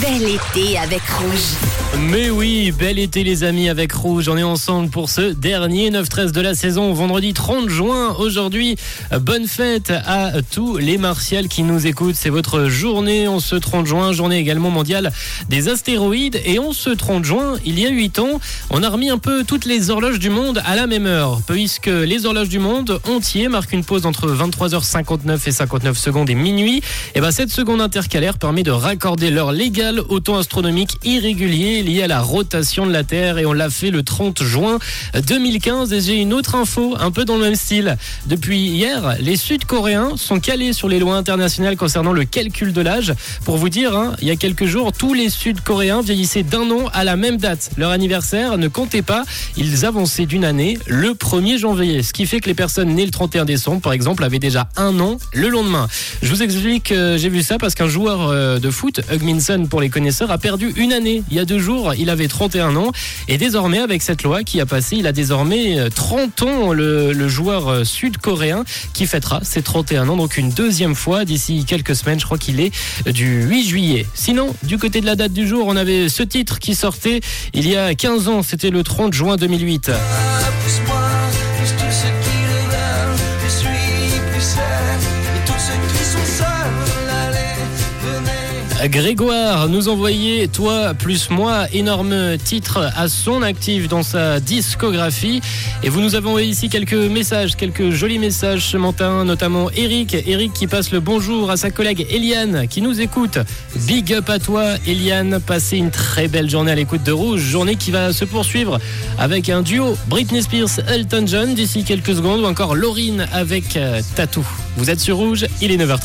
Bel été avec Rouge. Mais oui, bel été les amis avec Rouge. On est ensemble pour ce dernier 9-13 de la saison, vendredi 30 juin. Aujourd'hui, bonne fête à tous les martials qui nous écoutent. C'est votre journée en ce 30 juin, journée également mondiale des astéroïdes. Et en ce 30 juin, il y a 8 ans, on a remis un peu toutes les horloges du monde à la même heure. Puisque les horloges du monde entier marquent une pause entre 23h59 et 59 secondes et minuit. Et ben cette seconde intercalaire permet de raccorder l'heure légale au temps astronomique irrégulier lié à la rotation de la Terre et on l'a fait le 30 juin 2015 et j'ai une autre info un peu dans le même style. Depuis hier, les Sud-Coréens sont calés sur les lois internationales concernant le calcul de l'âge. Pour vous dire, hein, il y a quelques jours, tous les Sud-Coréens vieillissaient d'un an à la même date. Leur anniversaire ne comptait pas, ils avançaient d'une année le 1er janvier, ce qui fait que les personnes nées le 31 décembre, par exemple, avaient déjà un an le lendemain. Je vous explique, euh, j'ai vu ça parce qu'un joueur euh, de foot, Hugminson pour les connaisseurs, a perdu une année il y a deux jours il avait 31 ans. Et désormais, avec cette loi qui a passé, il a désormais 30 euh, ans, le, joueur euh, sud-coréen, qui fêtera ses 31 ans, donc une deuxième fois d'ici quelques semaines. Je crois qu'il est du 8 juillet. Sinon, du côté de la date du jour, on avait ce titre qui sortait il y a 15 ans. C'était le 30 juin 2008. Grégoire nous envoyait Toi plus moi, énorme titre à son actif dans sa discographie. Et vous nous avez ici quelques messages, quelques jolis messages ce matin, notamment Eric. Eric qui passe le bonjour à sa collègue Eliane qui nous écoute. Big up à toi Eliane, passez une très belle journée à l'écoute de Rouge, journée qui va se poursuivre avec un duo Britney Spears, Elton John d'ici quelques secondes ou encore Laurine avec euh, Tatou. Vous êtes sur Rouge, il est 9h30.